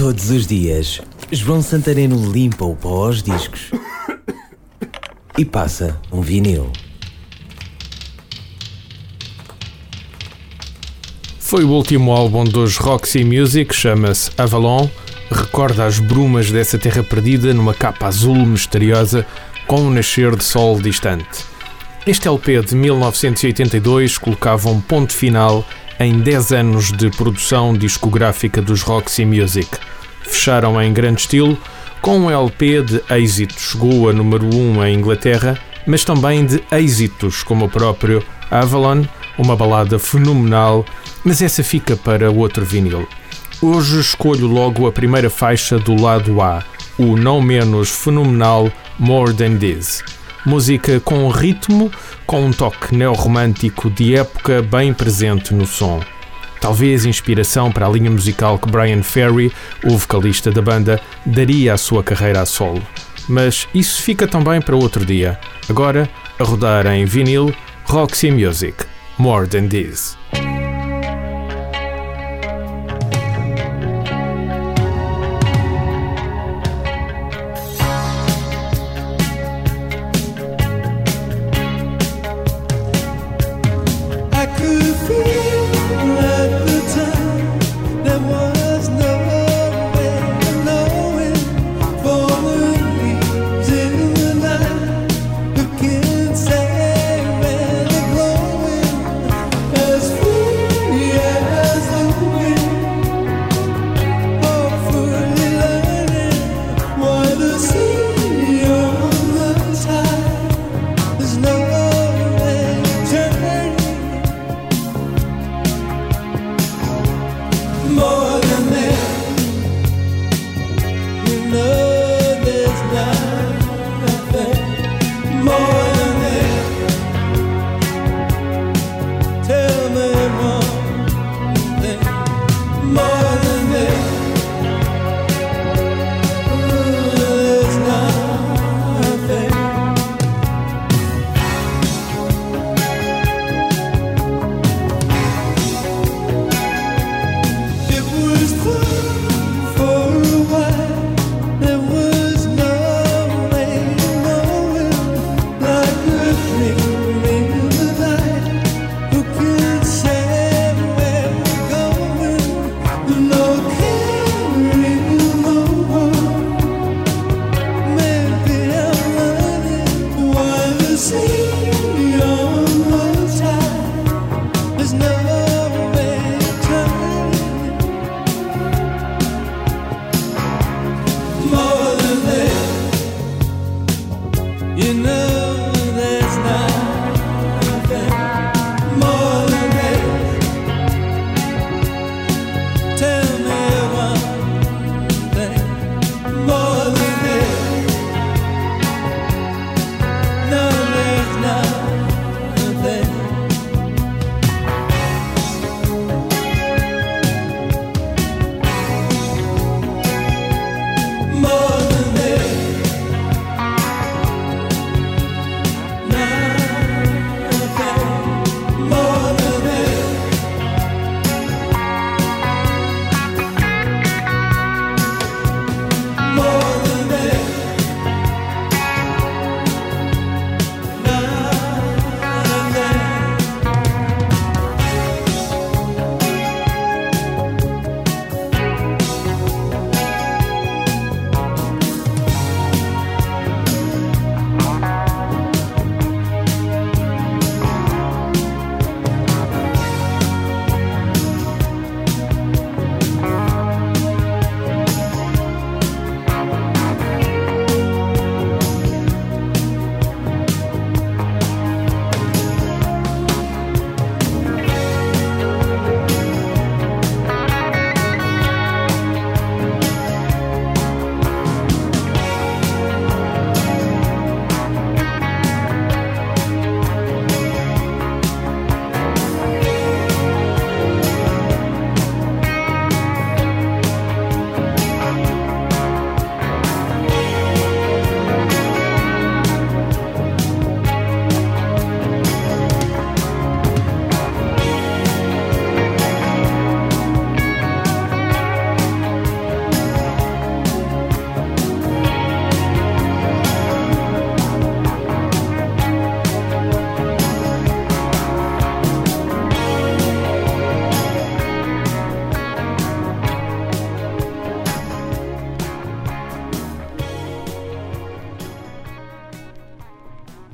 Todos os dias, João Santareno limpa o pó aos discos e passa um vinil. Foi o último álbum dos Roxy Music, chama-se Avalon. Recorda as brumas dessa terra perdida numa capa azul misteriosa com um nascer de sol distante. Este LP de 1982 colocava um ponto final em 10 anos de produção discográfica dos Roxy Music. Fecharam em grande estilo com um LP de êxitos. Chegou a número 1 em Inglaterra, mas também de êxitos, como o próprio Avalon, uma balada fenomenal, mas essa fica para outro vinil. Hoje escolho logo a primeira faixa do lado A, o não menos fenomenal More Than This. Música com ritmo, com um toque neorromântico de época bem presente no som. Talvez inspiração para a linha musical que Brian Ferry, o vocalista da banda, daria à sua carreira a solo. Mas isso fica também para outro dia. Agora, a rodar em vinil, Roxy Music, More Than This.